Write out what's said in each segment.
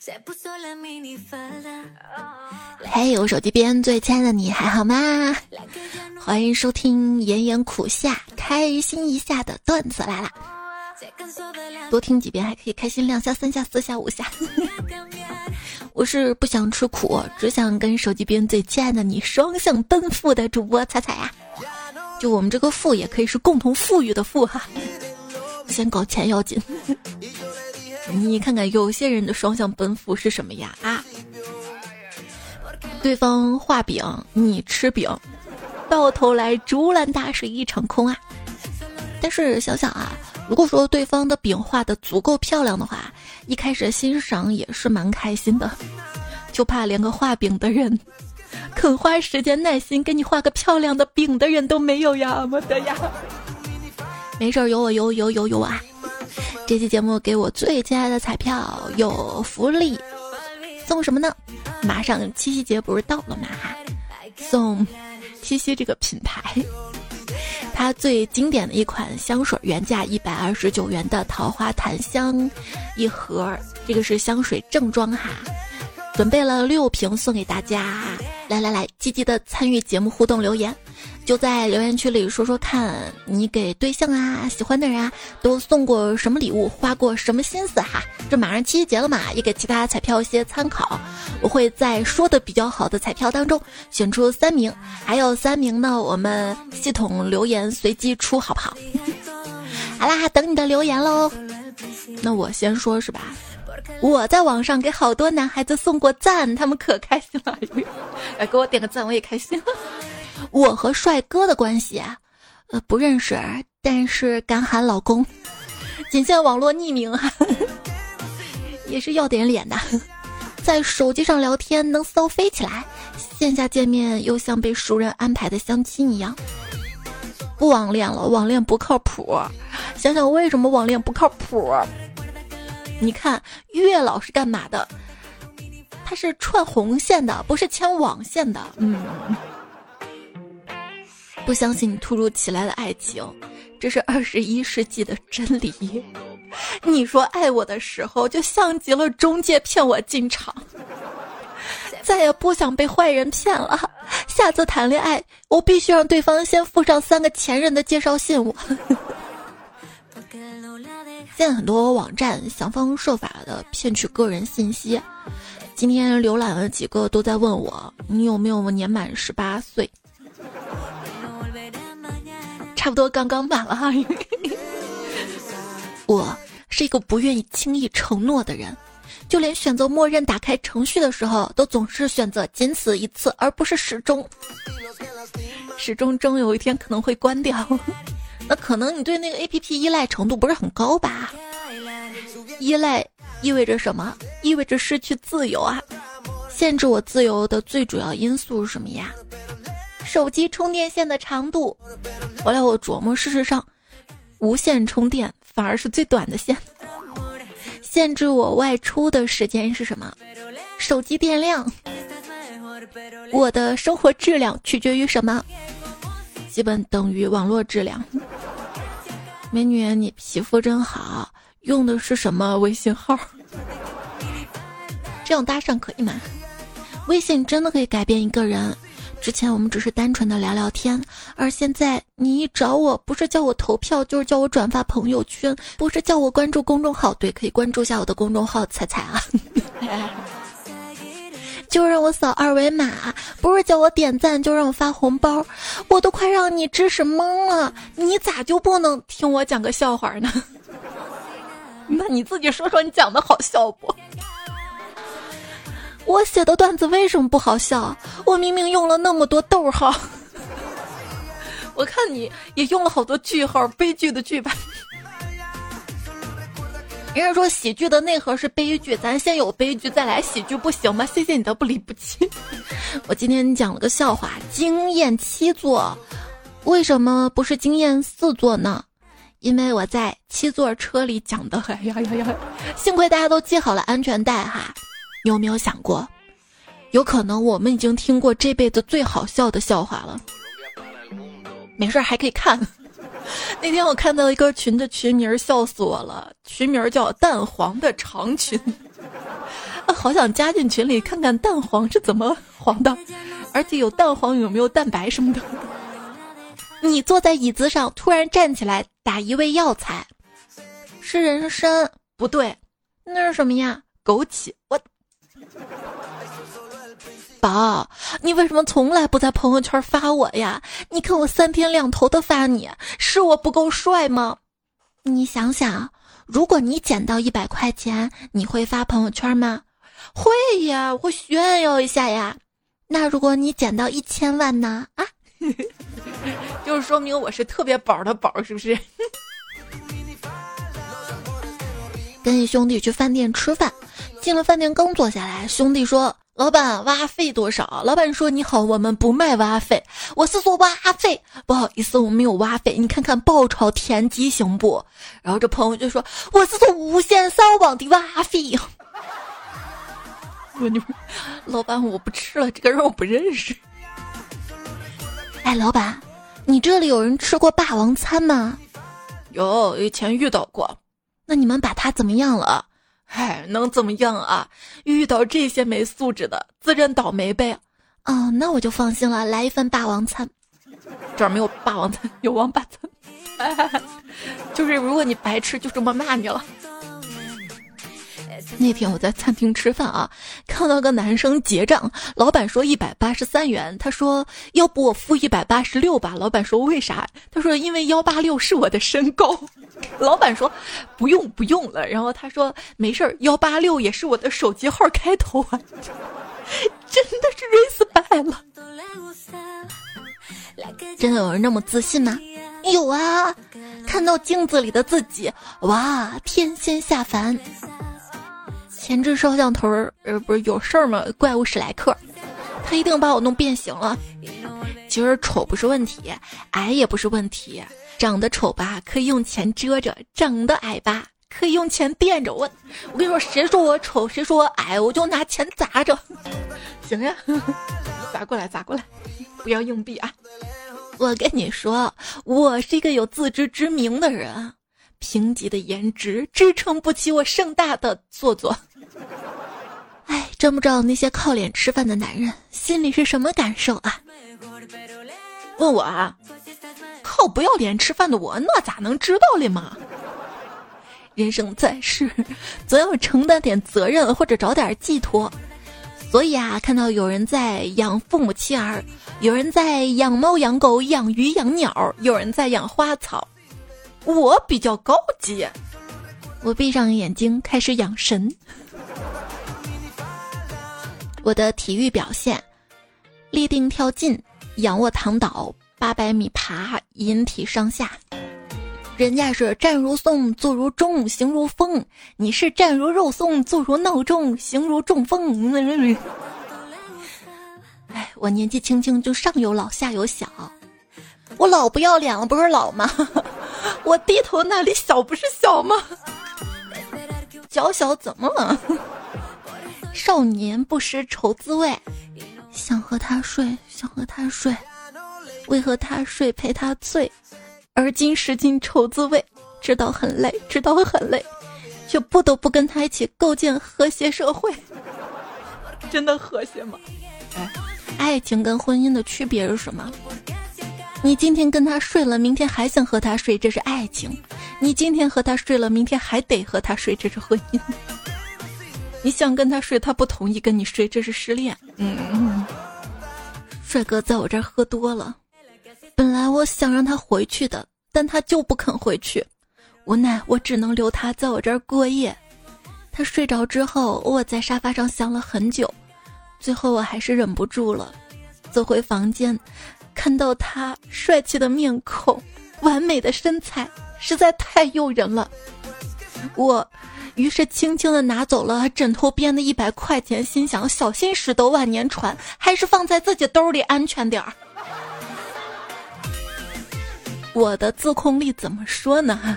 嘿，我手机边最亲爱的你还好吗？欢迎收听炎炎苦夏开心一下的段子来了。多听几遍还可以开心两下、三下、四下、五下。我是不想吃苦，只想跟手机边最亲爱的你双向奔赴的主播彩彩呀。就我们这个富也可以是共同富裕的富哈。先搞钱要紧。你看看有些人的双向奔赴是什么呀？啊，对方画饼，你吃饼，到头来竹篮打水一场空啊！但是想想啊，如果说对方的饼画的足够漂亮的话，一开始欣赏也是蛮开心的，就怕连个画饼的人，肯花时间耐心给你画个漂亮的饼的人都没有呀！么的呀，没事儿，有我有有有有啊！这期节目给我最亲爱的彩票有福利，送什么呢？马上七夕节不是到了吗？送七夕这个品牌，它最经典的一款香水，原价一百二十九元的桃花檀香一盒，这个是香水正装哈，准备了六瓶送给大家，来来来，积极的参与节目互动留言。就在留言区里说说看，你给对象啊、喜欢的人啊，都送过什么礼物，花过什么心思哈？这马上七夕节了嘛，也给其他彩票一些参考。我会在说的比较好的彩票当中选出三名，还有三名呢，我们系统留言随机出，好不好？好啦，等你的留言喽。那我先说是吧？我在网上给好多男孩子送过赞，他们可开心了。哎，给我点个赞，我也开心。我和帅哥的关系，呃，不认识，但是敢喊老公，仅限网络匿名哈，也是要点脸的，在手机上聊天能骚飞起来，线下见面又像被熟人安排的相亲一样。不网恋了，网恋不靠谱。想想为什么网恋不靠谱？你看月老是干嘛的？他是串红线的，不是牵网线的。嗯。不相信突如其来的爱情，这是二十一世纪的真理。你说爱我的时候，就像极了中介骗我进场。再也不想被坏人骗了。下次谈恋爱，我必须让对方先附上三个前任的介绍信。我现在很多网站想方设法的骗取个人信息。今天浏览了几个，都在问我你有没有年满十八岁。差不多刚刚满了哈。我是一个不愿意轻易承诺的人，就连选择默认打开程序的时候，都总是选择仅此一次，而不是始终。始终终有一天可能会关掉，那可能你对那个 A P P 依赖程度不是很高吧？依赖意味着什么？意味着失去自由啊！限制我自由的最主要因素是什么呀？手机充电线的长度，后来我琢磨，事实上，无线充电反而是最短的线。限制我外出的时间是什么？手机电量。我的生活质量取决于什么？基本等于网络质量。美女，你皮肤真好，用的是什么微信号？这样搭讪可以吗？微信真的可以改变一个人。之前我们只是单纯的聊聊天，而现在你一找我，不是叫我投票，就是叫我转发朋友圈，不是叫我关注公众号，对，可以关注一下我的公众号彩彩啊，就让我扫二维码，不是叫我点赞，就让我发红包，我都快让你知识懵了，你咋就不能听我讲个笑话呢？那你自己说说，你讲的好笑不？我写的段子为什么不好笑？我明明用了那么多逗号，我看你也用了好多句号，悲剧的剧吧。人家说喜剧的内核是悲剧，咱先有悲剧再来喜剧，不行吗？谢谢你的不离不弃。我今天讲了个笑话，惊艳七座，为什么不是惊艳四座呢？因为我在七座车里讲的。哎呀呀呀！幸亏大家都系好了安全带哈。你有没有想过，有可能我们已经听过这辈子最好笑的笑话了？没事，还可以看。那天我看到一个群的群名，笑死我了，群名叫“蛋黄的长裙”。好想加进群里看看蛋黄是怎么黄的，而且有蛋黄有没有蛋白什么的。你坐在椅子上，突然站起来打一味药材，是人参？不对，那是什么呀？枸杞？我。宝，你为什么从来不在朋友圈发我呀？你看我三天两头的发你，是我不够帅吗？你想想，如果你捡到一百块钱，你会发朋友圈吗？会呀，我炫耀一下呀。那如果你捡到一千万呢？啊，就是说明我是特别宝的宝，是不是？跟兄弟去饭店吃饭，进了饭店刚坐下来，兄弟说。老板，挖费多少？老板说：“你好，我们不卖挖费。”我是说挖费，不好意思，我没有挖费。你看看爆炒田鸡行不？然后这朋友就说：“我是说无线上网的挖费。”我你，老板，我不吃了，这个人我不认识。哎，老板，你这里有人吃过霸王餐吗？有，以前遇到过。那你们把他怎么样了？嗨，能怎么样啊？遇到这些没素质的，自认倒霉呗。哦，那我就放心了，来一份霸王餐。这儿没有霸王餐，有王八餐。就是如果你白吃，就这么骂你了。那天我在餐厅吃饭啊，看到个男生结账，老板说一百八十三元，他说要不我付一百八十六吧。老板说为啥？他说因为幺八六是我的身高。老板说不用不用了。然后他说没事儿，幺八六也是我的手机号开头啊。真的是 respect 了。真的有人那么自信吗？有啊，看到镜子里的自己，哇，天仙下凡。前置摄像头儿，呃，不是有事儿吗？怪物史莱克，他一定把我弄变形了。其实丑不是问题，矮也不是问题。长得丑吧，可以用钱遮着；长得矮吧，可以用钱垫着。我，我跟你说，谁说我丑，谁说我矮，我就拿钱砸着。行呀，砸过来，砸过来，不要硬币啊！我跟你说，我是一个有自知之明的人，贫瘠的颜值支撑不起我盛大的做作。哎，真不知道那些靠脸吃饭的男人心里是什么感受啊？问我啊，靠不要脸吃饭的我，那咋能知道嘞嘛？人生在世，总要承担点责任或者找点寄托。所以啊，看到有人在养父母妻儿，有人在养猫养狗养鱼养鸟，有人在养花草，我比较高级，我闭上眼睛开始养神。我的体育表现：立定跳进，仰卧躺倒，八百米爬，引体上下。人家是站如松，坐如钟，行如风；你是站如肉松，坐如闹钟，行如中风。哎，我年纪轻轻就上有老下有小，我老不要脸了，不是老吗？我低头那里小不是小吗？脚小怎么了？少年不识愁滋味，想和他睡，想和他睡，为和他睡陪他醉，而今识尽愁滋味，知道很累，知道很累，却不得不跟他一起构建和谐社会。真的和谐吗？爱情跟婚姻的区别是什么？你今天跟他睡了，明天还想和他睡，这是爱情；你今天和他睡了，明天还得和他睡，这是婚姻。你想跟他睡，他不同意跟你睡，这是失恋。嗯，帅哥在我这儿喝多了，本来我想让他回去的，但他就不肯回去，无奈我只能留他在我这儿过夜。他睡着之后，我在沙发上想了很久，最后我还是忍不住了，走回房间，看到他帅气的面孔、完美的身材，实在太诱人了，我。于是轻轻的拿走了枕头边的一百块钱，心想小心驶得万年船，还是放在自己兜里安全点儿。我的自控力怎么说呢？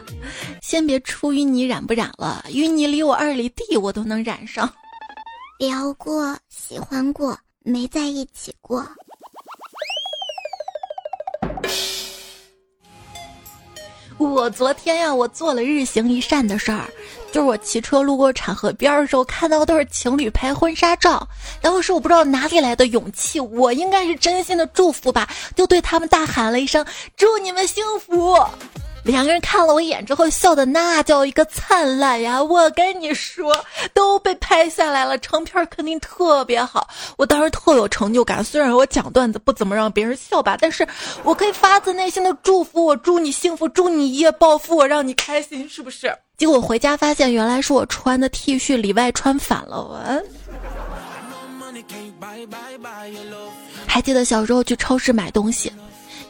先别出淤泥染不染了，淤泥离我二里地我都能染上。聊过，喜欢过，没在一起过。我昨天呀，我做了日行一善的事儿，就是我骑车路过产河边的时候，看到都是情侣拍婚纱照，当时我不知道哪里来的勇气，我应该是真心的祝福吧，就对他们大喊了一声：“祝你们幸福。”两个人看了我一眼之后，笑的那叫一个灿烂呀！我跟你说，都被拍下来了，成片肯定特别好。我当时特有成就感，虽然我讲段子不怎么让别人笑吧，但是我可以发自内心的祝福我，祝你幸福，祝你一夜暴富，我让你开心，是不是？结果回家发现，原来是我穿的 T 恤里外穿反了。我还记得小时候去超市买东西。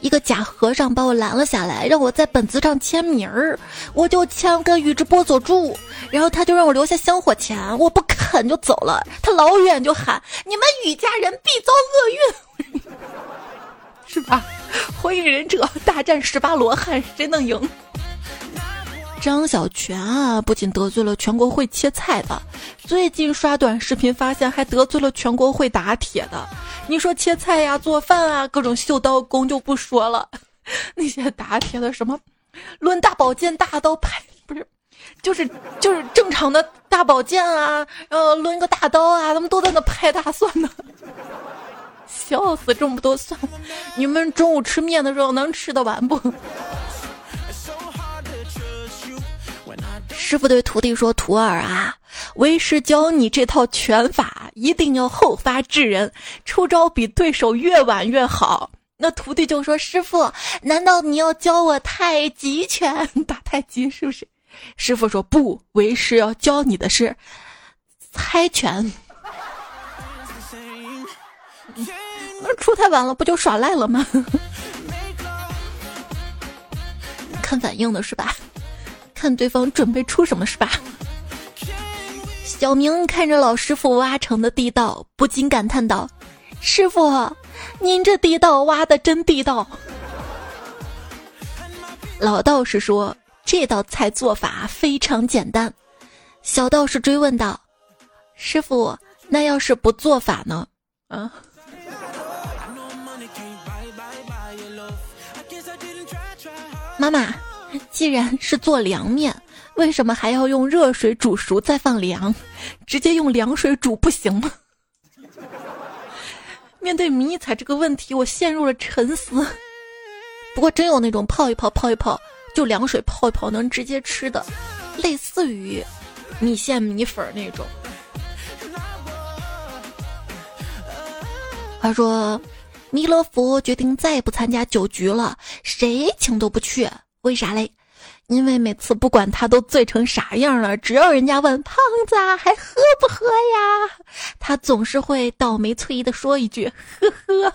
一个假和尚把我拦了下来，让我在本子上签名儿，我就签跟宇智波佐助，然后他就让我留下香火钱，我不肯就走了。他老远就喊：“你们宇家人必遭厄运，是吧？”火影忍者大战十八罗汉，谁能赢？张小泉啊，不仅得罪了全国会切菜的，最近刷短视频发现还得罪了全国会打铁的。你说切菜呀、做饭啊，各种秀刀工就不说了，那些打铁的什么抡大宝剑、大刀拍，不是，就是就是正常的大宝剑啊，然后抡个大刀啊，他们都在那拍大蒜呢，笑死！这么多蒜，你们中午吃面的时候能吃得完不？师傅对徒弟说：“徒儿啊，为师教你这套拳法，一定要后发制人，出招比对手越晚越好。”那徒弟就说：“师傅，难道你要教我太极拳？打太极是不是？”师傅说：“不，为师要教你的是猜拳。”那出太晚了，不就耍赖了吗？看反应的是吧？看对方准备出什么是吧？小明看着老师傅挖成的地道，不禁感叹道：“师傅，您这地道挖的真地道。”老道士说：“这道菜做法非常简单。”小道士追问道：“师傅，那要是不做法呢？”啊？妈妈。既然是做凉面，为什么还要用热水煮熟再放凉？直接用凉水煮不行吗？面对迷彩这个问题，我陷入了沉思。不过真有那种泡一泡、泡一泡就凉水泡一泡能直接吃的，类似于米线、米粉那种。话说，弥勒佛决定再也不参加酒局了，谁请都不去。为啥嘞？因为每次不管他都醉成啥样了，只要人家问胖子还喝不喝呀，他总是会倒霉催的说一句呵呵。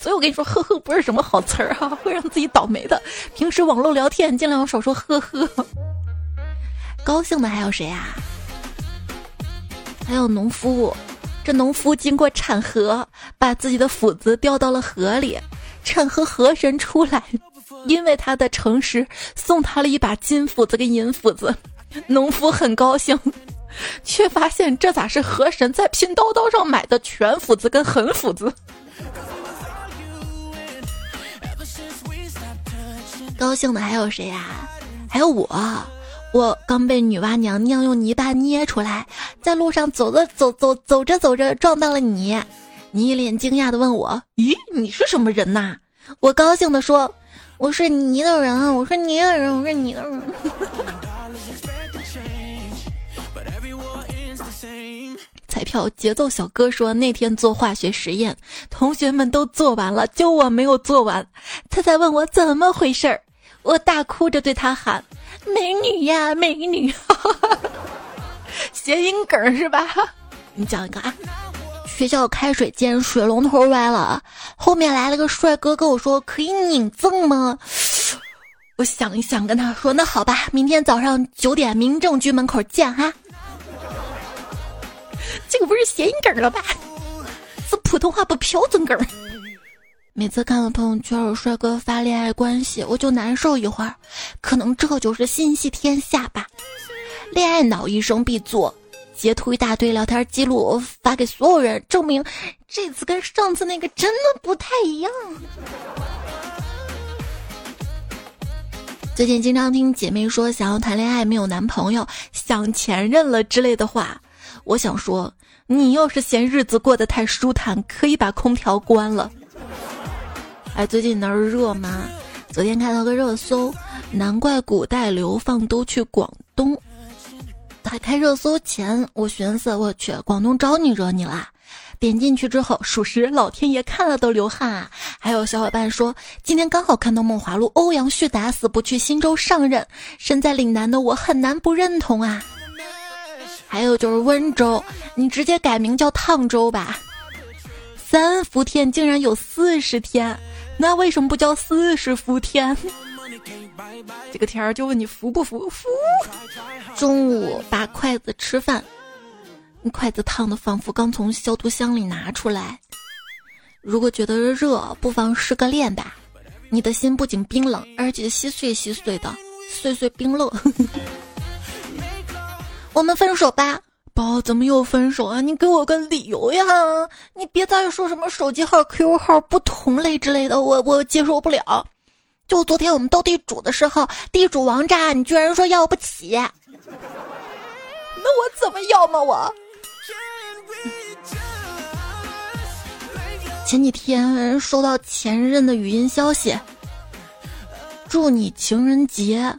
所以我跟你说，呵呵不是什么好词儿哈，会让自己倒霉的。平时网络聊天尽量少说呵呵。高兴的还有谁啊？还有农夫，这农夫经过产河，把自己的斧子掉到了河里。趁和河神出来，因为他的诚实，送他了一把金斧子跟银斧子。农夫很高兴，却发现这咋是河神在拼多多上买的全斧子跟狠斧子？高兴的还有谁呀？还有我，我刚被女娲娘娘用泥巴捏出来，在路上走着走走走着走着撞到了你。你一脸惊讶的问我：“咦，你是什么人呐？”我高兴的说：“我是你的人，我是你的人，我是你的人。”彩票节奏小哥说：“那天做化学实验，同学们都做完了，就我没有做完。他才问我怎么回事儿，我大哭着对他喊：‘美女呀，美女！’ 谐音梗是吧？你讲一个啊。”学校开水间水龙头歪了，后面来了个帅哥跟我说：“可以拧赠吗？”我想一想，跟他说：“那好吧，明天早上九点民政局门口见哈。”这个不是谐音梗了吧？是普通话不标准梗。每次看到朋友圈有帅哥发恋爱关系，我就难受一会儿。可能这就是心系天下吧。恋爱脑一生必做。截图一大堆聊天记录发给所有人，证明这次跟上次那个真的不太一样。最近经常听姐妹说想要谈恋爱没有男朋友，想前任了之类的话，我想说，你要是嫌日子过得太舒坦，可以把空调关了。哎，最近那儿热吗？昨天看到个热搜，难怪古代流放都去广东。打开热搜前，我寻思，我去，广东招你惹你啦？点进去之后，属实老天爷看了都流汗啊！还有小伙伴说，今天刚好看到《梦华录》，欧阳旭打死不去新州上任，身在岭南的我很难不认同啊！还有就是温州，你直接改名叫烫州吧。三伏天竟然有四十天，那为什么不叫四十伏天？这个天儿就问你服不服？服。中午把筷子吃饭。筷子烫的仿佛刚从消毒箱里拿出来。如果觉得热，不妨失个恋吧。你的心不仅冰冷，而且稀碎稀碎的，碎碎冰冷。我们分手吧，宝，怎么又分手啊？你给我个理由呀！你别再说什么手机号、QQ 号不同类之类的，我我接受不了。就昨天我们斗地主的时候，地主王炸，你居然说要不起，那我怎么要嘛我？前几天收到前任的语音消息，祝你情人节。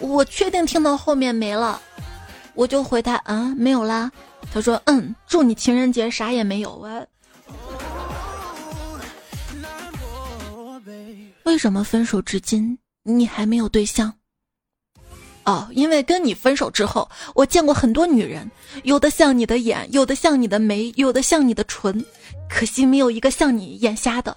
我确定听到后面没了，我就回他嗯没有啦。他说嗯祝你情人节啥也没有啊。为什么分手至今你还没有对象？哦，因为跟你分手之后，我见过很多女人，有的像你的眼，有的像你的眉，有的像你的唇，可惜没有一个像你眼瞎的。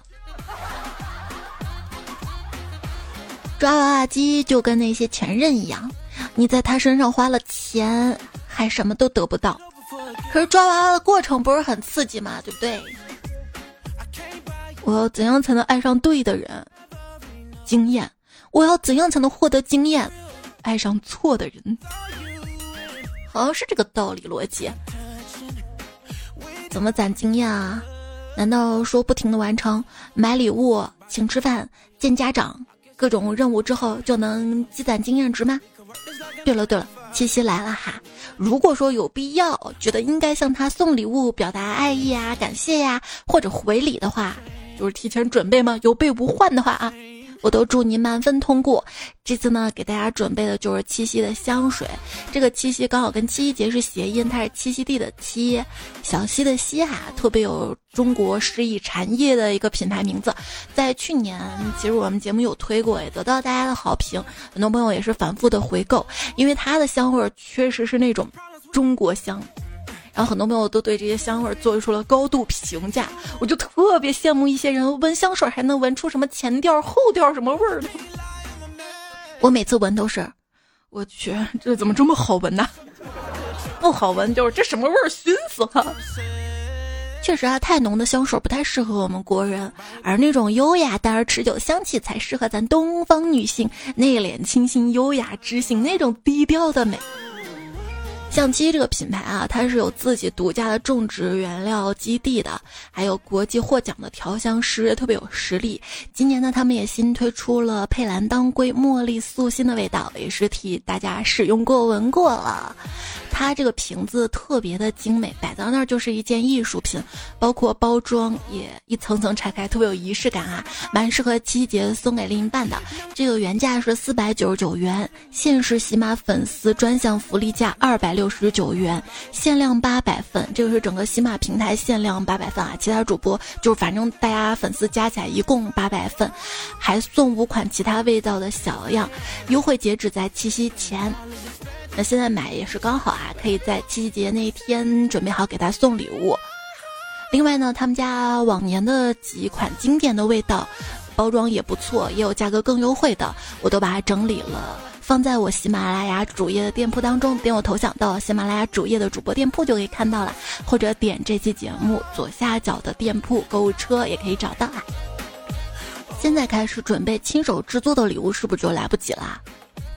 抓娃娃机就跟那些前任一样，你在他身上花了钱，还什么都得不到。可是抓娃娃的过程不是很刺激吗？对不对？我要怎样才能爱上对的人？经验。我要怎样才能获得经验？爱上错的人，好像是这个道理逻辑。怎么攒经验啊？难道说不停的完成买礼物、请吃饭、见家长各种任务之后就能积攒经验值吗？对了对了，七夕来了哈！如果说有必要，觉得应该向他送礼物表达爱意啊、感谢呀，或者回礼的话，就是提前准备吗？有备无患的话啊。我都祝你满分通过。这次呢，给大家准备的就是七夕的香水。这个七夕刚好跟七夕节是谐音，它是栖息地的栖，小溪的溪哈，特别有中国诗意禅意的一个品牌名字。在去年，其实我们节目有推过，也得到大家的好评，很多朋友也是反复的回购，因为它的香味确实是那种中国香。然后很多朋友都对这些香味做出了高度评价，我就特别羡慕一些人闻香水还能闻出什么前调后调什么味儿的。我每次闻都是，我去，这怎么这么好闻呢？不好闻就是这什么味儿熏死了。确实啊，太浓的香水不太适合我们国人，而那种优雅淡而持久香气才适合咱东方女性，内敛清新、优雅知性那种低调的美。相机这个品牌啊，它是有自己独家的种植原料基地的，还有国际获奖的调香师，特别有实力。今年呢，他们也新推出了佩兰当归茉莉素心的味道，也是替大家使用过闻过了。它这个瓶子特别的精美，摆在那儿就是一件艺术品，包括包装也一层层拆开，特别有仪式感啊，蛮适合七夕节送给另一半的。这个原价是四百九十九元，限时喜马粉丝专享福利价二百六十九元，限量八百份，这个是整个喜马平台限量八百份啊，其他主播就反正大家粉丝加起来一共八百份，还送五款其他味道的小样，优惠截止在七夕前。那现在买也是刚好啊，可以在七夕节那一天准备好给他送礼物。另外呢，他们家往年的几款经典的味道，包装也不错，也有价格更优惠的，我都把它整理了，放在我喜马拉雅主页的店铺当中。点我头像到喜马拉雅主页的主播店铺就可以看到了，或者点这期节目左下角的店铺购物车也可以找到啊。现在开始准备亲手制作的礼物，是不是就来不及啦？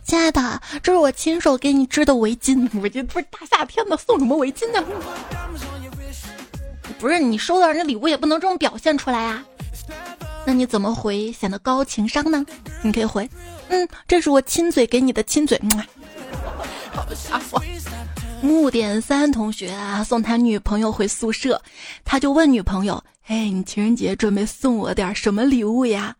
亲爱的，这是我亲手给你织的围巾。围巾不是大夏天的，送什么围巾呢？不是你收到人家礼物也不能这么表现出来啊？那你怎么回显得高情商呢？你可以回，嗯，这是我亲嘴给你的亲嘴。木点三同学啊，送他女朋友回宿舍，他就问女朋友：“哎，你情人节准备送我点什么礼物呀？”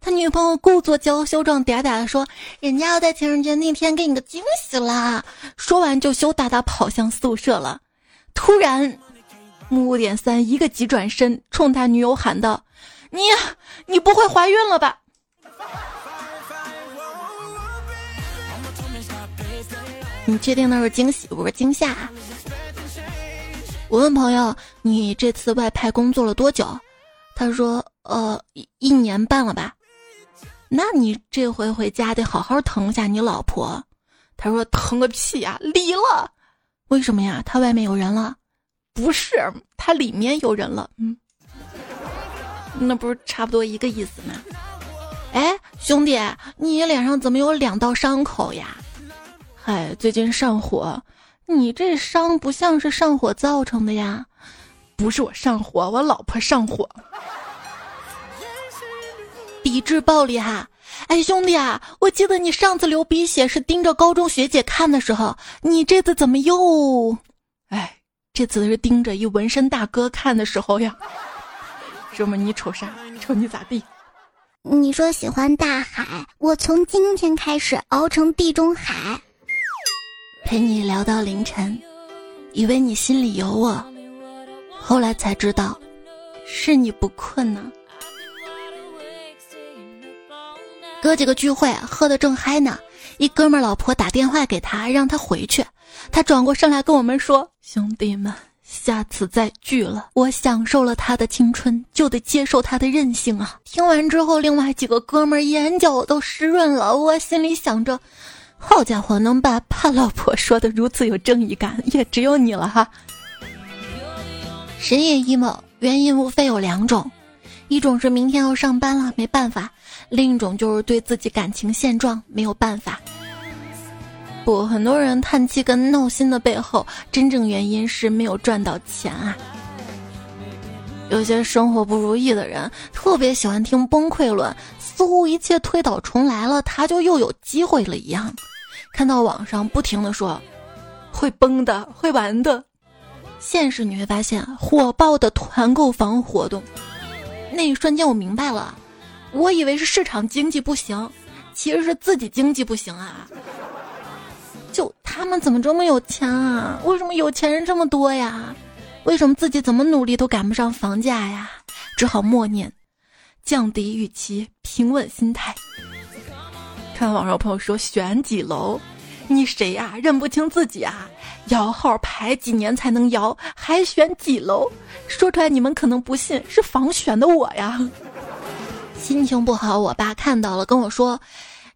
他女朋友故作娇羞状嗲嗲的说：“人家要在情人节那天给你个惊喜啦。”说完就羞答答跑向宿舍了。突然，木点三一个急转身，冲他女友喊道：“你，你不会怀孕了吧？”你确定那是惊喜，不是惊吓？我问朋友：“你这次外派工作了多久？”他说：“呃，一年半了吧。”那你这回回家得好好疼一下你老婆。他说：“疼个屁呀，离了。”为什么呀？他外面有人了？不是，他里面有人了。嗯，那不是差不多一个意思吗？哎，兄弟，你脸上怎么有两道伤口呀？哎，最近上火，你这伤不像是上火造成的呀？不是我上火，我老婆上火。抵制暴力哈！哎，兄弟啊，我记得你上次流鼻血是盯着高中学姐看的时候，你这次怎么又……哎，这次是盯着一纹身大哥看的时候呀？哥们，你瞅啥？瞅你咋地？你说喜欢大海，我从今天开始熬成地中海。陪你聊到凌晨，以为你心里有我，后来才知道，是你不困呢。哥几个聚会，喝得正嗨呢，一哥们儿老婆打电话给他，让他回去。他转过身来跟我们说：“兄弟们，下次再聚了，我享受了他的青春，就得接受他的任性啊！”听完之后，另外几个哥们儿眼角都湿润了。我心里想着。好家伙，能把怕老婆说的如此有正义感，也只有你了哈。深夜 emo 原因无非有两种，一种是明天要上班了没办法，另一种就是对自己感情现状没有办法。不，很多人叹气跟闹心的背后，真正原因是没有赚到钱啊。有些生活不如意的人，特别喜欢听崩溃论。似乎一切推倒重来了，他就又有机会了一样。看到网上不停的说会崩的、会完的，现实你会发现火爆的团购房活动。那一瞬间我明白了，我以为是市场经济不行，其实是自己经济不行啊。就他们怎么这么有钱啊？为什么有钱人这么多呀？为什么自己怎么努力都赶不上房价呀？只好默念。降低预期，平稳心态。看到网上有朋友说选几楼，你谁呀？认不清自己啊？摇号排几年才能摇？还选几楼？说出来你们可能不信，是房选的我呀。心情不好，我爸看到了跟我说：“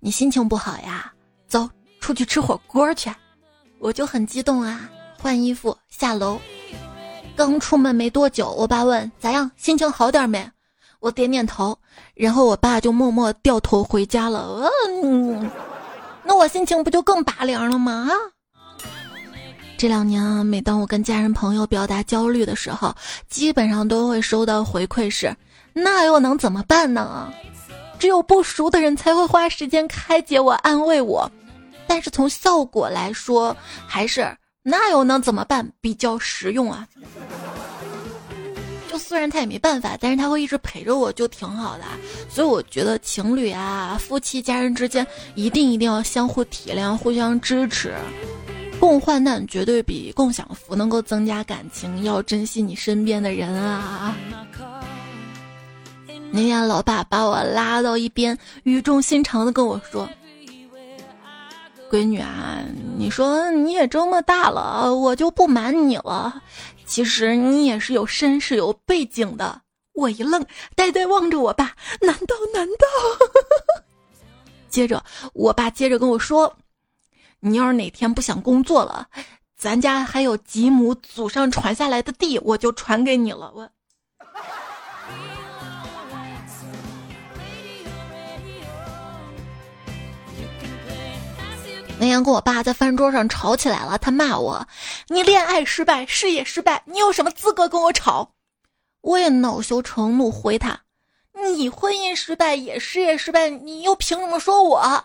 你心情不好呀？走出去吃火锅去。”我就很激动啊，换衣服下楼。刚出门没多久，我爸问：“咋样？心情好点没？”我点点头，然后我爸就默默掉头回家了。嗯，那我心情不就更拔凉了吗？啊这两年啊，每当我跟家人朋友表达焦虑的时候，基本上都会收到回馈是：那又能怎么办呢？只有不熟的人才会花时间开解我、安慰我。但是从效果来说，还是那又能怎么办比较实用啊。虽然他也没办法，但是他会一直陪着我，就挺好的。所以我觉得情侣啊、夫妻、家人之间一定一定要相互体谅、互相支持，共患难绝对比共享福能够增加感情。要珍惜你身边的人啊！那天老爸把我拉到一边，语重心长的跟我说：“闺女啊，你说你也这么大了，我就不瞒你了。”其实你也是有身世、有背景的。我一愣，呆呆望着我爸。难道？难道？接着，我爸接着跟我说：“你要是哪天不想工作了，咱家还有几亩祖上传下来的地，我就传给你了。”我。那天跟我爸在饭桌上吵起来了，他骂我：“你恋爱失败，事业失败，你有什么资格跟我吵？”我也恼羞成怒回他：“你婚姻失败也事业失败，你又凭什么说我？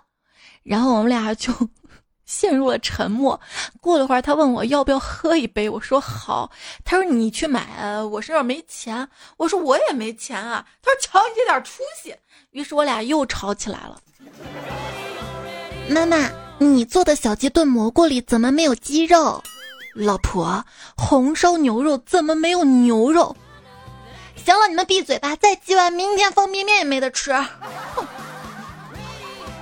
然后我们俩就 陷入了沉默。过了会儿，他问我要不要喝一杯，我说好。他说你去买，我身上没钱。我说我也没钱啊。他说瞧你这点出息。于是我俩又吵起来了。妈妈，你做的小鸡炖蘑菇里怎么没有鸡肉？老婆，红烧牛肉怎么没有牛肉？行了，你们闭嘴吧！再鸡完，明天方便面也没得吃。哼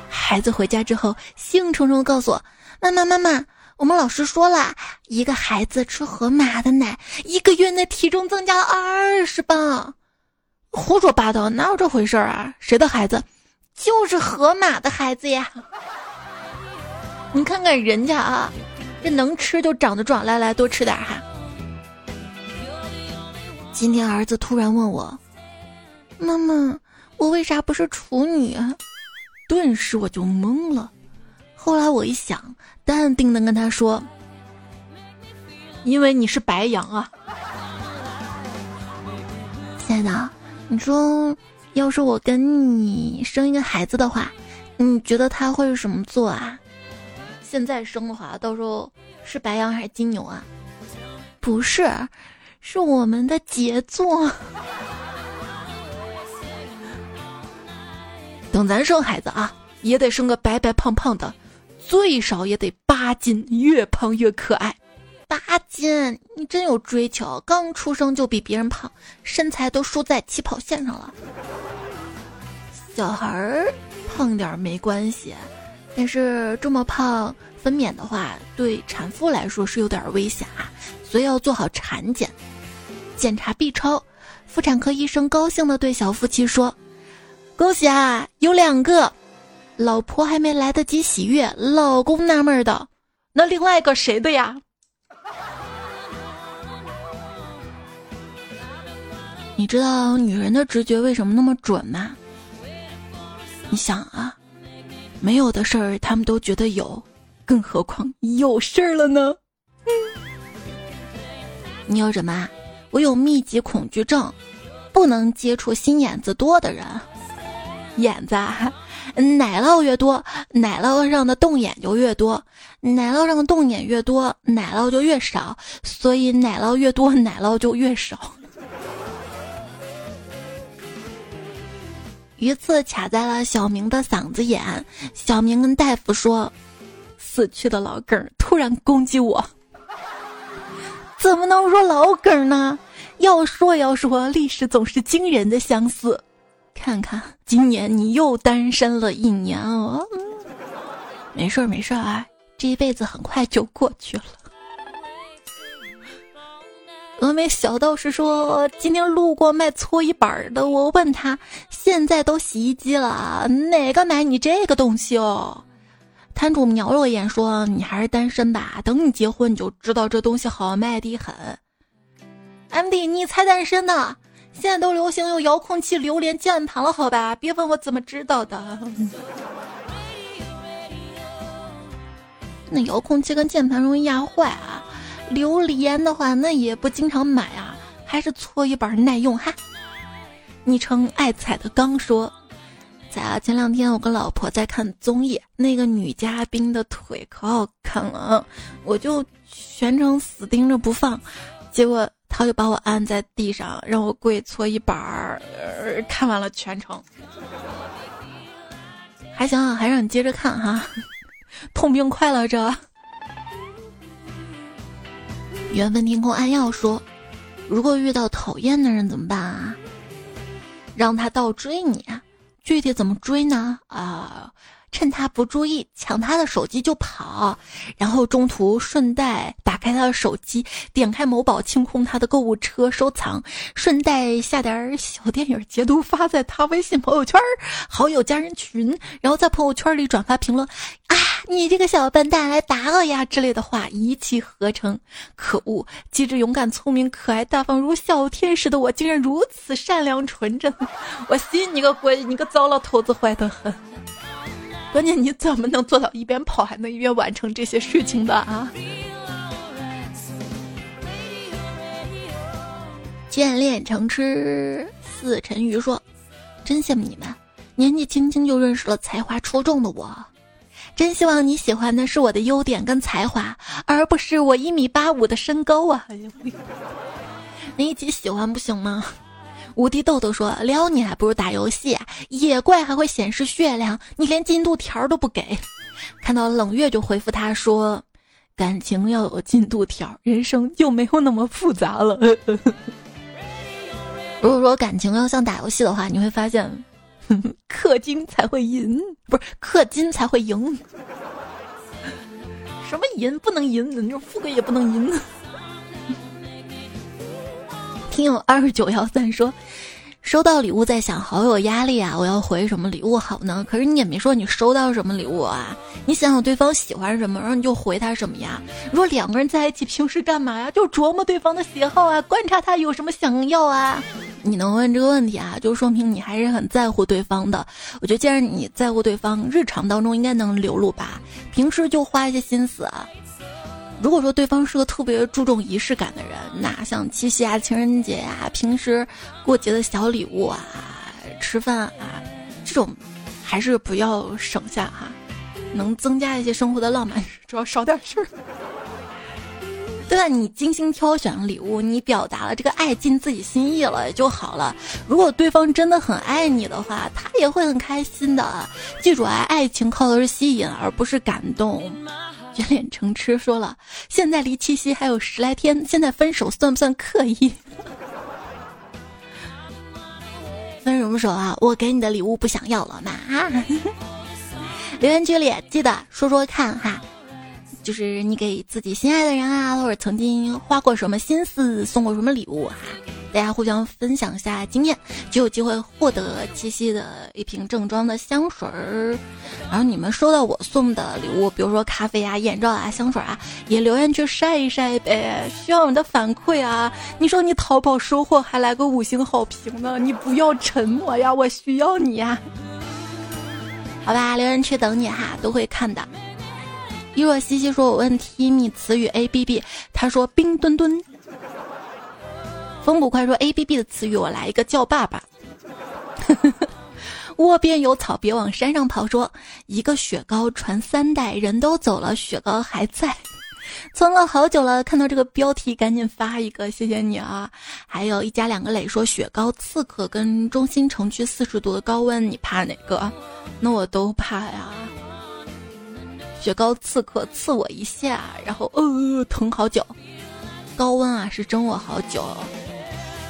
孩子回家之后，兴冲冲告诉我：“妈妈，妈妈，我们老师说了，一个孩子吃河马的奶，一个月内体重增加了二十磅。”胡说八道，哪有这回事啊？谁的孩子？就是河马的孩子呀！你看看人家啊，这能吃就长得壮。来来，多吃点哈。今天儿子突然问我：“妈妈，我为啥不是处女？”顿时我就懵了。后来我一想，淡定的跟他说：“因为你是白羊啊。”亲爱的，你说要是我跟你生一个孩子的话，你觉得他会是什么座啊？现在生的话，到时候是白羊还是金牛啊？不是。是我们的杰作。等咱生孩子啊，也得生个白白胖胖的，最少也得八斤，越胖越可爱。八斤，你真有追求！刚出生就比别人胖，身材都输在起跑线上了。小孩儿胖点没关系，但是这么胖，分娩的话对产妇来说是有点危险啊，所以要做好产检。检查 B 超，妇产科医生高兴地对小夫妻说：“恭喜啊，有两个！”老婆还没来得及喜悦，老公纳闷道：“那另外一个谁的呀？”你知道女人的直觉为什么那么准吗？你想啊，没有的事儿他们都觉得有，更何况有事儿了呢？你有什么？我有密集恐惧症，不能接触心眼子多的人。眼子，啊奶酪越多，奶酪上的洞眼就越多；奶酪上的洞眼越多，奶酪就越少。所以奶酪越多，奶酪就越少。鱼刺卡在了小明的嗓子眼，小明跟大夫说：“死去的老梗突然攻击我。”怎么能说老梗呢？要说要说，历史总是惊人的相似。看看今年你又单身了一年哦。没事儿没事儿啊，这一辈子很快就过去了。峨眉小道士说，今天路过卖搓衣板的，我问他，现在都洗衣机了，哪个买你这个东西哦？摊主瞄了我一眼，说：“你还是单身吧，等你结婚你就知道这东西好卖的很。”MD，你才单身呢！现在都流行用遥控器榴莲键盘了，好吧？别问我怎么知道的。那遥控器跟键盘容易压坏啊，榴莲的话那也不经常买啊，还是搓衣板耐用哈。昵称爱踩的刚说。在前两天，我跟老婆在看综艺，那个女嘉宾的腿可好看了，我就全程死盯着不放，结果她就把我按在地上，让我跪搓衣板儿，看完了全程。还行，还让你接着看哈，痛并快乐着。缘分天空暗耀说：“如果遇到讨厌的人怎么办啊？让他倒追你。”具体怎么追呢？啊，趁他不注意抢他的手机就跑，然后中途顺带打开他的手机，点开某宝清空他的购物车收藏，顺带下点小电影截图发在他微信朋友圈、好友家人群，然后在朋友圈里转发评论。啊，你这个小笨蛋，来打我呀之类的话一气呵成。可恶，机智、勇敢、聪明、可爱、大方如小天使的我，竟然如此善良纯真。我信你个鬼！你个糟老头子，坏得很。关键你怎么能做到一边跑还能一边完成这些事情的啊？见恋成痴，似沉鱼说：“真羡慕你们，年纪轻轻就认识了才华出众的我。真希望你喜欢的是我的优点跟才华，而不是我一米八五的身高啊！你一起喜欢不行吗？无敌豆豆说：“撩你还不如打游戏，野怪还会显示血量，你连进度条都不给。”看到冷月就回复他说：“感情要有进度条，人生就没有那么复杂了。”如果说感情要像打游戏的话，你会发现，氪金才会赢，不是氪金才会赢。什么赢不能赢？你说富贵也不能赢。听友二十九幺三说，收到礼物在想好有压力啊！我要回什么礼物好呢？可是你也没说你收到什么礼物啊！你想想对方喜欢什么，然后你就回他什么呀？如果两个人在一起，平时干嘛呀？就琢磨对方的喜好啊，观察他有什么想要啊。你能问这个问题啊，就说明你还是很在乎对方的。我觉得既然你在乎对方，日常当中应该能流露吧，平时就花一些心思啊。如果说对方是个特别注重仪式感的人，那像七夕啊、情人节啊、平时过节的小礼物啊、吃饭啊，这种还是不要省下哈，能增加一些生活的浪漫，主要少点事儿。对吧？你精心挑选了礼物，你表达了这个爱，尽自己心意了也就好了。如果对方真的很爱你的话，他也会很开心的。记住啊，爱情靠的是吸引，而不是感动。卷脸成痴说了，现在离七夕还有十来天，现在分手算不算刻意？分什么手啊？我给你的礼物不想要了吗？留言区里记得说说看哈。就是你给自己心爱的人啊，或者曾经花过什么心思，送过什么礼物哈，大家互相分享一下经验，就有机会获得七夕的一瓶正装的香水儿。然后你们收到我送的礼物，比如说咖啡啊、眼罩啊、香水啊，也留言去晒一晒呗，需要你的反馈啊。你说你淘宝收货还来个五星好评呢，你不要沉默呀，我需要你呀。好吧，留言区等你哈，都会看的。一若西西说：“我问提米词语 A B B，他说冰墩墩。”风捕快说：“A B B 的词语，我来一个叫爸爸。”窝边有草，别往山上跑。说一个雪糕传三代，人都走了，雪糕还在，存了好久了。看到这个标题，赶紧发一个，谢谢你啊！还有一家两个磊说：“雪糕刺客跟中心城区四十度的高温，你怕哪个？”那我都怕呀。雪糕刺客刺我一下，然后呃疼好久。高温啊是蒸我好久。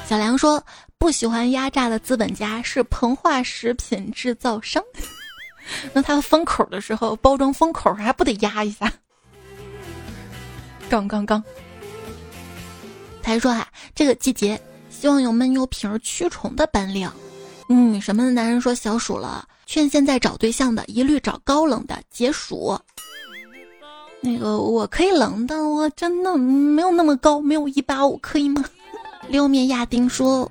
小梁说不喜欢压榨的资本家是膨化食品制造商。那他封口的时候，包装封口还不得压一下？刚刚刚。他说哈，这个季节希望有闷油瓶驱虫的本领。嗯，什么的男人说小暑了，劝现在找对象的一律找高冷的解暑。那个我可以冷，但我真的没有那么高，没有一八五，可以吗？六面亚丁说，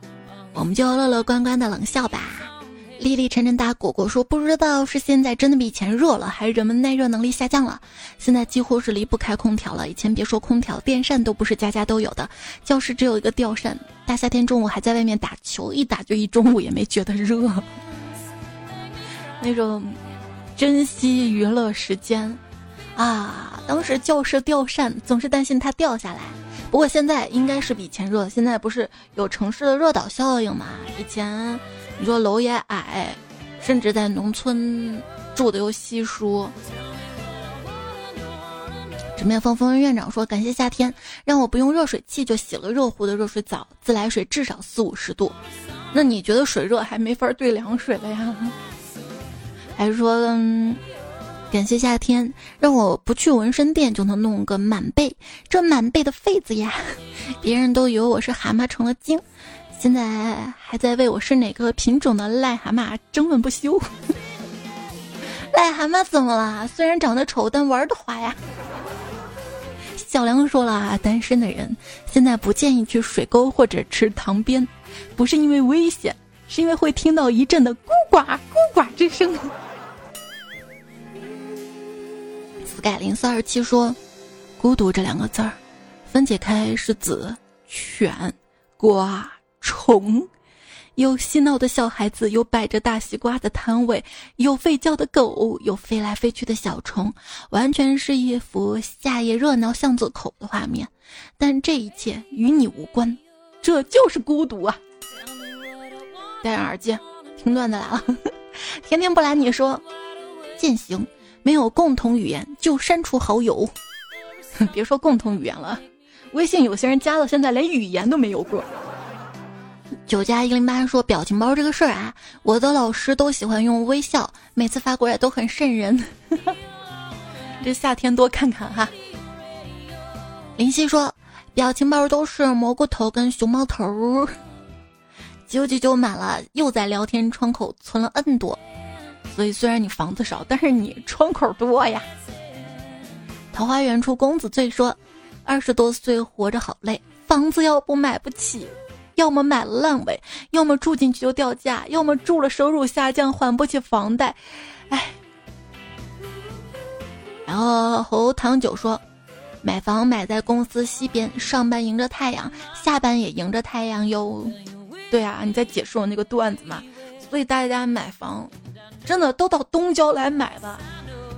我们就乐乐观观的冷笑吧。丽丽沉沉打果果说，不知道是现在真的比以前热了，还是人们耐热能力下降了。现在几乎是离不开空调了，以前别说空调，电扇都不是家家都有的，教室只有一个吊扇。大夏天中午还在外面打球，一打就一中午，也没觉得热。那种珍惜娱乐时间。啊，当时教室吊扇总是担心它掉下来。不过现在应该是比以前热，现在不是有城市的热岛效应嘛？以前你说楼也矮，甚至在农村住的又稀疏。纸面风风院长说：“感谢夏天，让我不用热水器就洗了热乎的热水澡，自来水至少四五十度。那你觉得水热还没法兑凉水了呀？还是说？”感谢夏天，让我不去纹身店就能弄个满背，这满背的痱子呀，别人都以为我是蛤蟆成了精，现在还在为我是哪个品种的癞蛤蟆争论不休。癞蛤蟆怎么了？虽然长得丑，但玩的滑呀。小梁说了，单身的人现在不建议去水沟或者池塘边，不是因为危险，是因为会听到一阵的咕呱咕呱之声。改零四二七说：“孤独这两个字儿，分解开是子、犬、瓜、虫，有嬉闹的小孩子，有摆着大西瓜的摊位，有吠叫的狗，有飞来飞去的小虫，完全是一幅夏夜热闹巷子口的画面。但这一切与你无关，这就是孤独啊！戴上耳机，听段子来了。天天不拦你说，践行没有共同语言就删除好友。别说共同语言了，微信有些人加了，现在连语言都没有过。九加一零八说表情包这个事儿啊，我的老师都喜欢用微笑，每次发过来都很瘆人。这夏天多看看哈。林夕说表情包都是蘑菇头跟熊猫头。九九九满了，又在聊天窗口存了 N 多，所以虽然你房子少，但是你窗口多呀。桃花源处公子醉说，二十多岁活着好累，房子要不买不起。要么买了烂尾，要么住进去就掉价，要么住了收入下降，还不起房贷，哎。然后侯唐九说，买房买在公司西边，上班迎着太阳，下班也迎着太阳哟。对啊，你在解释我那个段子嘛？所以大家买房，真的都到东郊来买吧。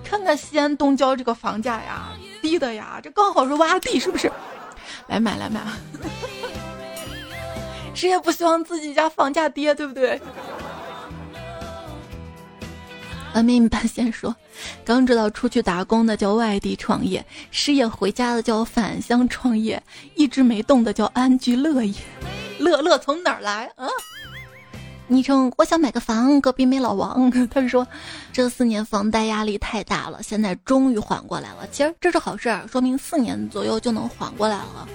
看看西安东郊这个房价呀，低的呀，这刚好是洼地，是不是？来买来买。谁也不希望自己家房价跌，对不对？阿明半仙说：“刚知道出去打工的叫外地创业，失业回家的叫返乡创业，一直没动的叫安居乐业。乐乐从哪儿来啊？”昵称我想买个房，隔壁没老王。他们说：“这四年房贷压力太大了，现在终于缓过来了。其实这是好事，说明四年左右就能缓过来了。”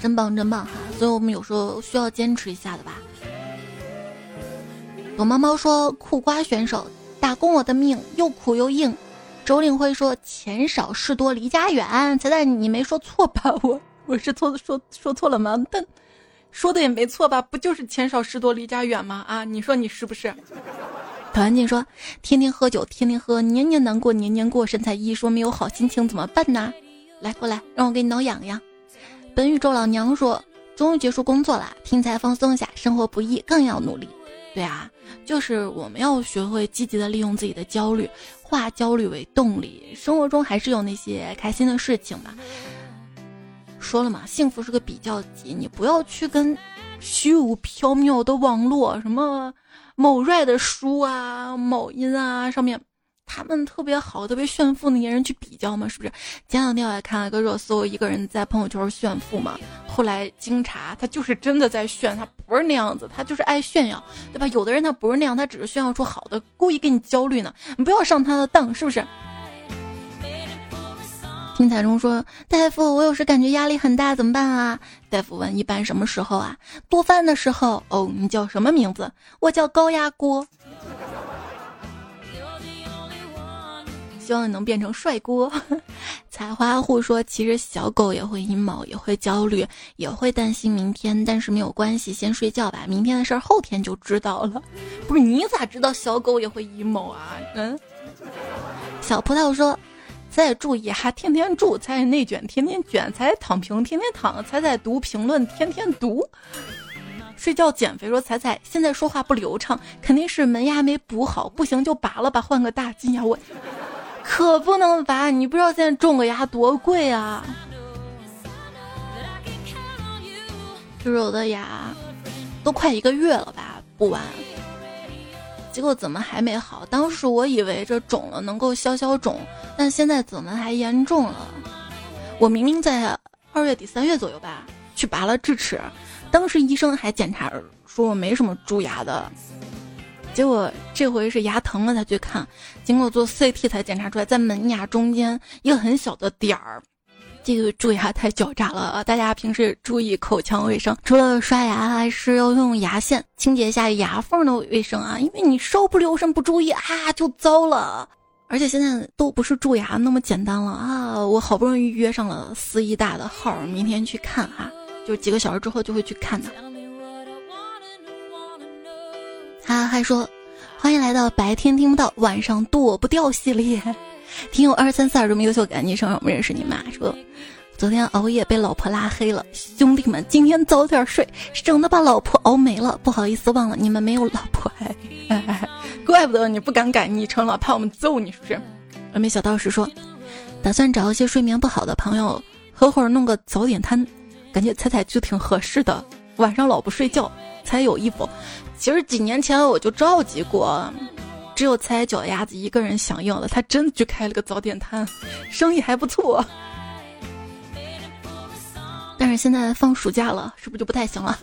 真棒，真棒哈！所以我们有时候需要坚持一下的吧。躲猫猫说：“苦瓜选手打工我的命，又苦又硬。”周令辉说：“钱少事多离家远。”彩彩，你没说错吧？我 我是错说说错了吗？但说的也没错吧？不就是钱少事多离家远吗？啊，你说你是不是？陶安静说：“天天喝酒，天天喝，年年难过，年年过。”身材一说没有好心情怎么办呢？来过来，让我给你挠痒痒。本宇宙老娘说：“终于结束工作了，听才放松一下。生活不易，更要努力。”对啊，就是我们要学会积极的利用自己的焦虑，化焦虑为动力。生活中还是有那些开心的事情吧。说了嘛，幸福是个比较级，你不要去跟虚无缥缈的网络，什么某 r 的书啊、某音啊上面。他们特别好、特别炫富那些人去比较嘛，是不是？前两天我还看了个热搜，一个人在朋友圈炫富嘛，后来经查，他就是真的在炫，他不是那样子，他就是爱炫耀，对吧？有的人他不是那样，他只是炫耀出好的，故意给你焦虑呢。你不要上他的当，是不是？听彩中说，大夫，我有时感觉压力很大，怎么办啊？大夫问，一般什么时候啊？做饭的时候。哦，你叫什么名字？我叫高压锅。希望你能变成帅锅。采花户说：“其实小狗也会 emo，也会焦虑，也会担心明天，但是没有关系，先睡觉吧。明天的事儿后天就知道了。不是你咋知道小狗也会 emo 啊？嗯。”小葡萄说：“在注意哈，天天住，才内卷，天天卷，才躺平，天天躺，才在读评论，天天读。睡觉减肥说：彩彩现在说话不流畅，肯定是门牙没补好，不行就拔了吧，换个大金牙我。”可不能拔！你不知道现在种个牙多贵啊！就是我的牙都快一个月了吧，补完，结果怎么还没好？当时我以为这肿了能够消消肿，但现在怎么还严重了？我明明在二月底三月左右吧去拔了智齿，当时医生还检查说我没什么蛀牙的。结果这回是牙疼了才去看，经过做 CT 才检查出来，在门牙中间一个很小的点儿。这个蛀牙太狡诈了，大家平时注意口腔卫生，除了刷牙，还是要用牙线清洁一下牙缝的卫生啊，因为你稍不留神不注意啊，就糟了。而且现在都不是蛀牙那么简单了啊，我好不容易约上了四医大的号，明天去看哈，就几个小时之后就会去看的。他还说：“欢迎来到白天听不到，晚上躲不掉系列。”听友二三四二这么优秀，赶紧上让我们认识你妈。说：“昨天熬夜被老婆拉黑了，兄弟们，今天早点睡，省得把老婆熬没了。不好意思，忘了你们没有老婆，哎，怪不得你不敢改昵称了，怕我们揍你是不是？而没小道士说，打算找一些睡眠不好的朋友合伙弄个早点摊，感觉彩彩就挺合适的。晚上老不睡觉才有衣服。其实几年前我就召集过，只有踩脚丫子一个人响应了，他真的去开了个早点摊，生意还不错。但是现在放暑假了，是不是就不太行了？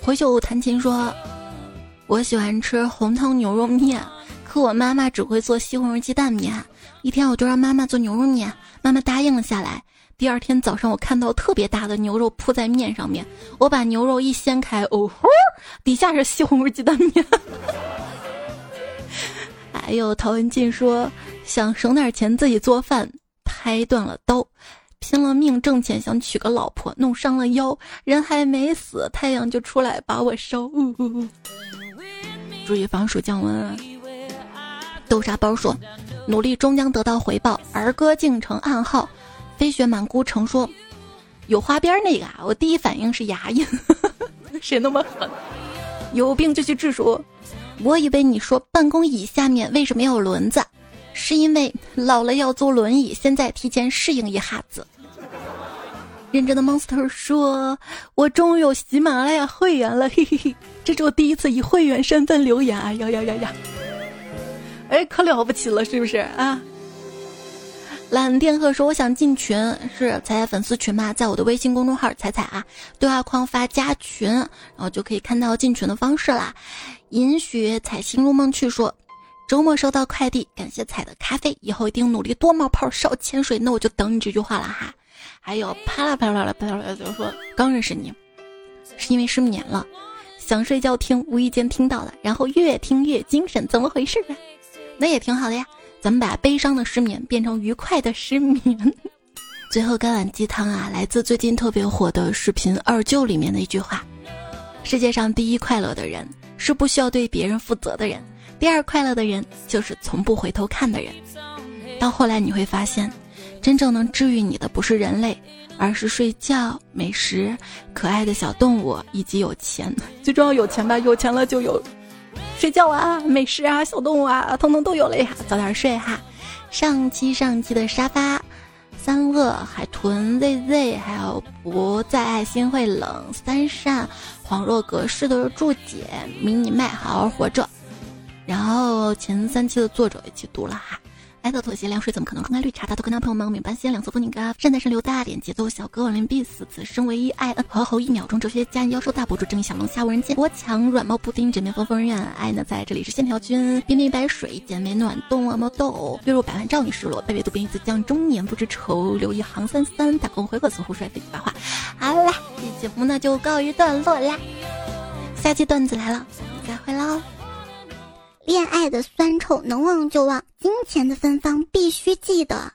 回首弹琴说：“我喜欢吃红汤牛肉面，可我妈妈只会做西红柿鸡蛋面。一天我就让妈妈做牛肉面，妈妈答应了下来。第二天早上我看到特别大的牛肉铺在面上面，我把牛肉一掀开，哦吼，底下是西红柿鸡蛋面。还有陶文静说。”想省点钱自己做饭，拍断了刀，拼了命挣钱想娶个老婆，弄伤了腰，人还没死，太阳就出来把我烧。注意防暑降温啊。豆沙包说：“努力终将得到回报。”儿歌竟成暗号。飞雪满孤城说：“有花边那个啊，我第一反应是牙印。谁那么狠？有病就去治。说，我以为你说办公椅下面为什么要有轮子？是因为老了要坐轮椅，现在提前适应一下子。认真的 monster 说：“我终于有喜马拉雅会员了，嘿嘿嘿，这是我第一次以会员身份留言啊呀呀呀呀！哎，可了不起了，是不是啊？”蓝天鹤说：“我想进群，是彩彩粉丝群吗？在我的微信公众号‘彩彩’啊，对话框发加群，然后就可以看到进群的方式啦。”银雪彩心如梦去说。周末收到快递，感谢彩的咖啡，以后一定努力多冒泡少潜水。那我就等你这句话了哈。还有啪啦啪啦啦啪啦啦，就说刚认识你，是因为失眠了，想睡觉听，无意间听到了，然后越听越精神，怎么回事啊？那也挺好的呀，咱们把悲伤的失眠变成愉快的失眠。最后干碗鸡汤啊，来自最近特别火的视频二舅里面的一句话：世界上第一快乐的人，是不需要对别人负责的人。第二快乐的人就是从不回头看的人。到后来你会发现，真正能治愈你的不是人类，而是睡觉、美食、可爱的小动物以及有钱。最重要有钱吧，有钱了就有睡觉啊、美食啊、小动物啊，通通都有了呀。早点睡哈。上期上期的沙发、三恶、海豚、ZZ，还有不再爱心会冷、三善、恍若隔世的注解、迷你麦，好好活着。然后前三期的作者一起读了哈，爱的妥协凉水怎么可能冲开绿茶？大头跟他朋友们，明白先两色风景嘎，善待神流大点节奏小哥，连必死，此生唯一爱恩和后一秒钟哲学家妖兽大博主正义小龙虾无人见，我抢软猫布丁枕边风风人爱呢在这里是线条君冰冰白水姐妹暖冬啊毛豆月入百万照你失落贝贝渡边一次将中年不知愁留一行三三打工回合似乎帅飞机白话，好啦，这节目呢就告一段落啦，下期段子来了，再会喽。恋爱的酸臭能忘就忘，金钱的芬芳必须记得。